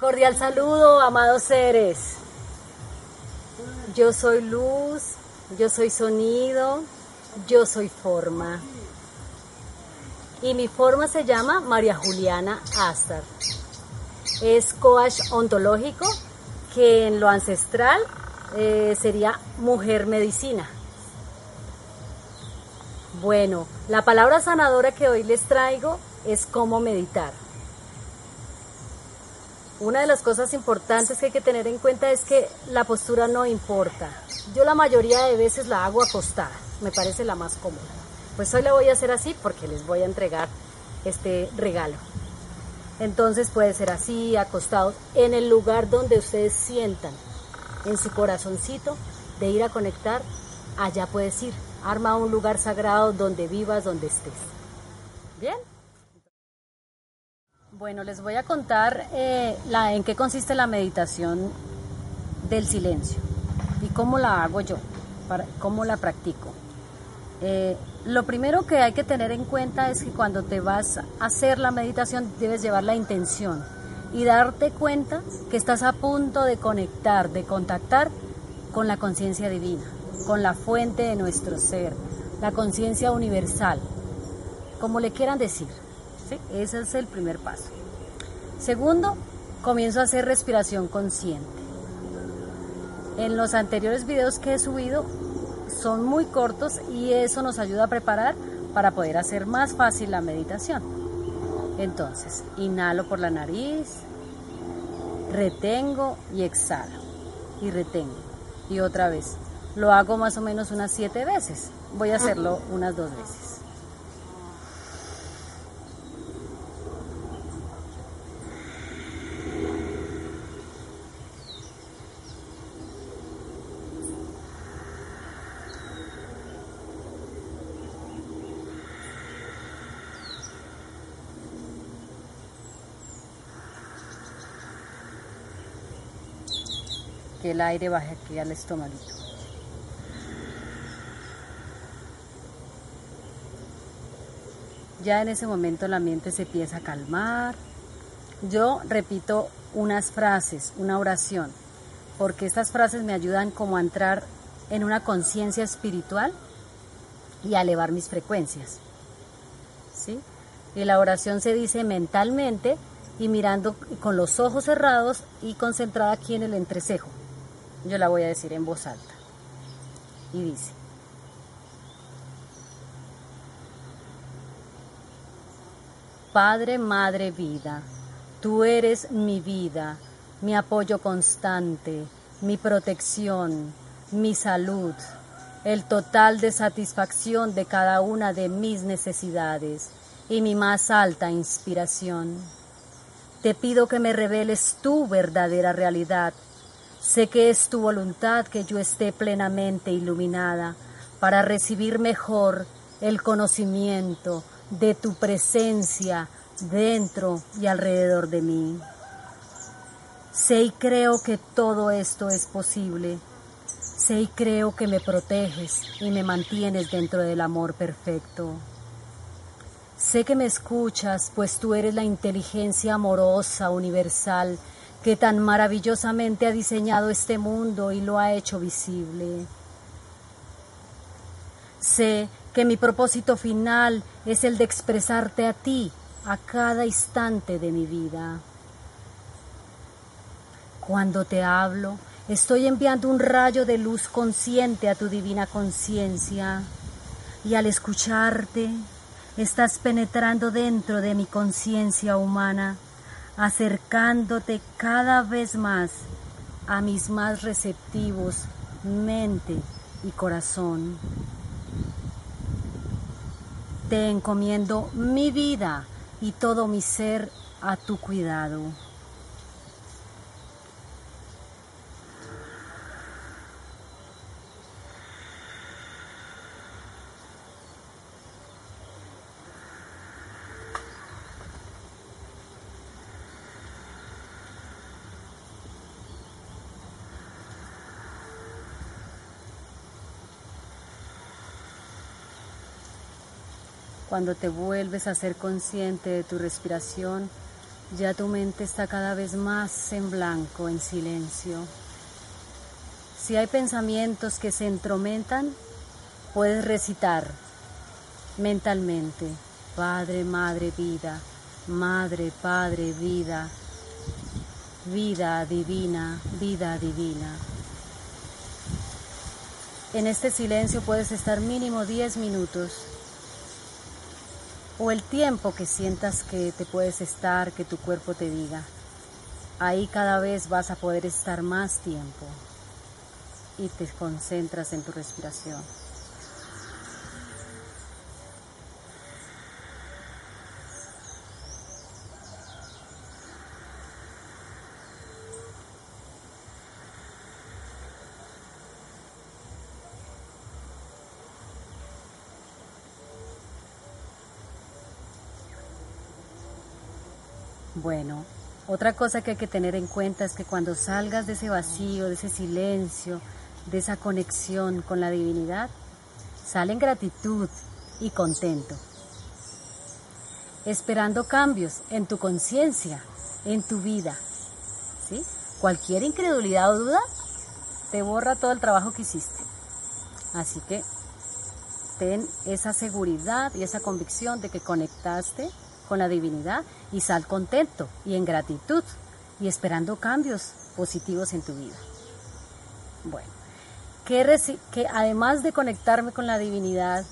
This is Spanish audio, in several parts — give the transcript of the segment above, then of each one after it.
Cordial saludo, amados seres. Yo soy luz, yo soy sonido, yo soy forma. Y mi forma se llama María Juliana Astar. Es coach ontológico que en lo ancestral eh, sería mujer medicina. Bueno, la palabra sanadora que hoy les traigo es cómo meditar. Una de las cosas importantes que hay que tener en cuenta es que la postura no importa. Yo la mayoría de veces la hago acostada, me parece la más cómoda. Pues hoy la voy a hacer así porque les voy a entregar este regalo. Entonces puede ser así, acostado, en el lugar donde ustedes sientan, en su corazoncito, de ir a conectar, allá puedes ir. Arma un lugar sagrado donde vivas, donde estés. ¿Bien? Bueno, les voy a contar eh, en qué consiste la meditación del silencio y cómo la hago yo, cómo la practico. Eh, lo primero que hay que tener en cuenta es que cuando te vas a hacer la meditación debes llevar la intención y darte cuenta que estás a punto de conectar, de contactar con la conciencia divina, con la fuente de nuestro ser, la conciencia universal, como le quieran decir. Ese es el primer paso. Segundo, comienzo a hacer respiración consciente. En los anteriores videos que he subido son muy cortos y eso nos ayuda a preparar para poder hacer más fácil la meditación. Entonces, inhalo por la nariz, retengo y exhalo. Y retengo. Y otra vez. Lo hago más o menos unas siete veces. Voy a hacerlo unas dos veces. Que el aire baje aquí al estómago. Ya en ese momento la mente se empieza a calmar. Yo repito unas frases, una oración, porque estas frases me ayudan como a entrar en una conciencia espiritual y a elevar mis frecuencias. ¿Sí? Y la oración se dice mentalmente y mirando con los ojos cerrados y concentrada aquí en el entrecejo. Yo la voy a decir en voz alta. Y dice, Padre, Madre, vida, tú eres mi vida, mi apoyo constante, mi protección, mi salud, el total de satisfacción de cada una de mis necesidades y mi más alta inspiración. Te pido que me reveles tu verdadera realidad Sé que es tu voluntad que yo esté plenamente iluminada para recibir mejor el conocimiento de tu presencia dentro y alrededor de mí. Sé y creo que todo esto es posible. Sé y creo que me proteges y me mantienes dentro del amor perfecto. Sé que me escuchas, pues tú eres la inteligencia amorosa, universal, que tan maravillosamente ha diseñado este mundo y lo ha hecho visible. Sé que mi propósito final es el de expresarte a ti a cada instante de mi vida. Cuando te hablo, estoy enviando un rayo de luz consciente a tu divina conciencia y al escucharte, estás penetrando dentro de mi conciencia humana acercándote cada vez más a mis más receptivos mente y corazón. Te encomiendo mi vida y todo mi ser a tu cuidado. Cuando te vuelves a ser consciente de tu respiración, ya tu mente está cada vez más en blanco, en silencio. Si hay pensamientos que se entromentan, puedes recitar mentalmente, Padre, Madre, Vida, Madre, Padre, Vida, vida divina, vida divina. En este silencio puedes estar mínimo 10 minutos o el tiempo que sientas que te puedes estar, que tu cuerpo te diga. Ahí cada vez vas a poder estar más tiempo y te concentras en tu respiración. Bueno, otra cosa que hay que tener en cuenta es que cuando salgas de ese vacío, de ese silencio, de esa conexión con la divinidad, sale en gratitud y contento, esperando cambios en tu conciencia, en tu vida. ¿sí? Cualquier incredulidad o duda te borra todo el trabajo que hiciste. Así que ten esa seguridad y esa convicción de que conectaste con la divinidad y sal contento y en gratitud y esperando cambios positivos en tu vida. Bueno, que, que además de conectarme con la divinidad,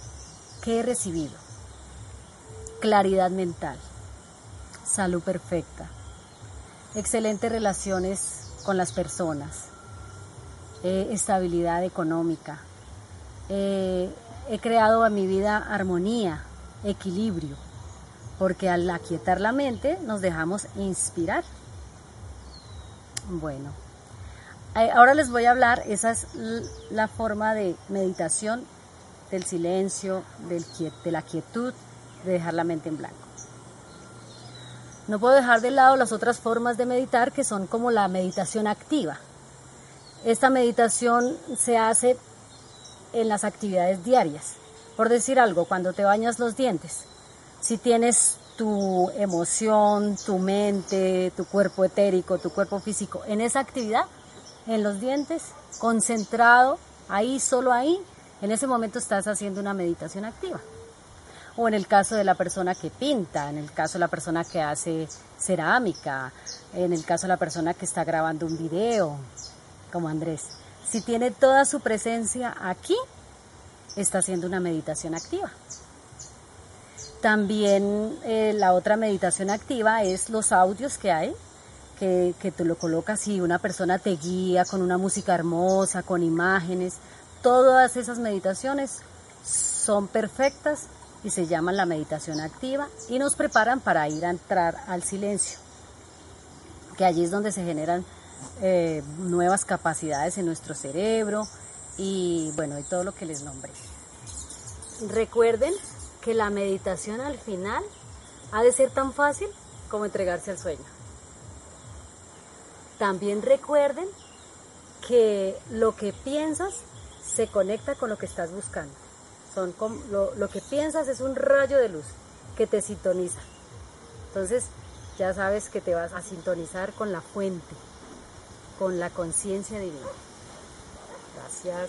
¿qué he recibido? Claridad mental, salud perfecta, excelentes relaciones con las personas, eh, estabilidad económica, eh, he creado a mi vida armonía, equilibrio, porque al aquietar la mente nos dejamos inspirar. Bueno, eh, ahora les voy a hablar, esa es la forma de meditación del silencio, de la quietud, de dejar la mente en blanco. No puedo dejar de lado las otras formas de meditar que son como la meditación activa. Esta meditación se hace en las actividades diarias. Por decir algo, cuando te bañas los dientes, si tienes tu emoción, tu mente, tu cuerpo etérico, tu cuerpo físico en esa actividad, en los dientes, concentrado, ahí, solo ahí, en ese momento estás haciendo una meditación activa. O en el caso de la persona que pinta, en el caso de la persona que hace cerámica, en el caso de la persona que está grabando un video, como Andrés. Si tiene toda su presencia aquí, está haciendo una meditación activa. También eh, la otra meditación activa es los audios que hay, que, que tú lo colocas y una persona te guía con una música hermosa, con imágenes. Todas esas meditaciones son perfectas y se llaman la meditación activa y nos preparan para ir a entrar al silencio, que allí es donde se generan eh, nuevas capacidades en nuestro cerebro y bueno, y todo lo que les nombré. Recuerden que la meditación al final ha de ser tan fácil como entregarse al sueño. También recuerden que lo que piensas se conecta con lo que estás buscando. Son lo, lo que piensas es un rayo de luz que te sintoniza. Entonces ya sabes que te vas a sintonizar con la fuente, con la conciencia divina. Gracias.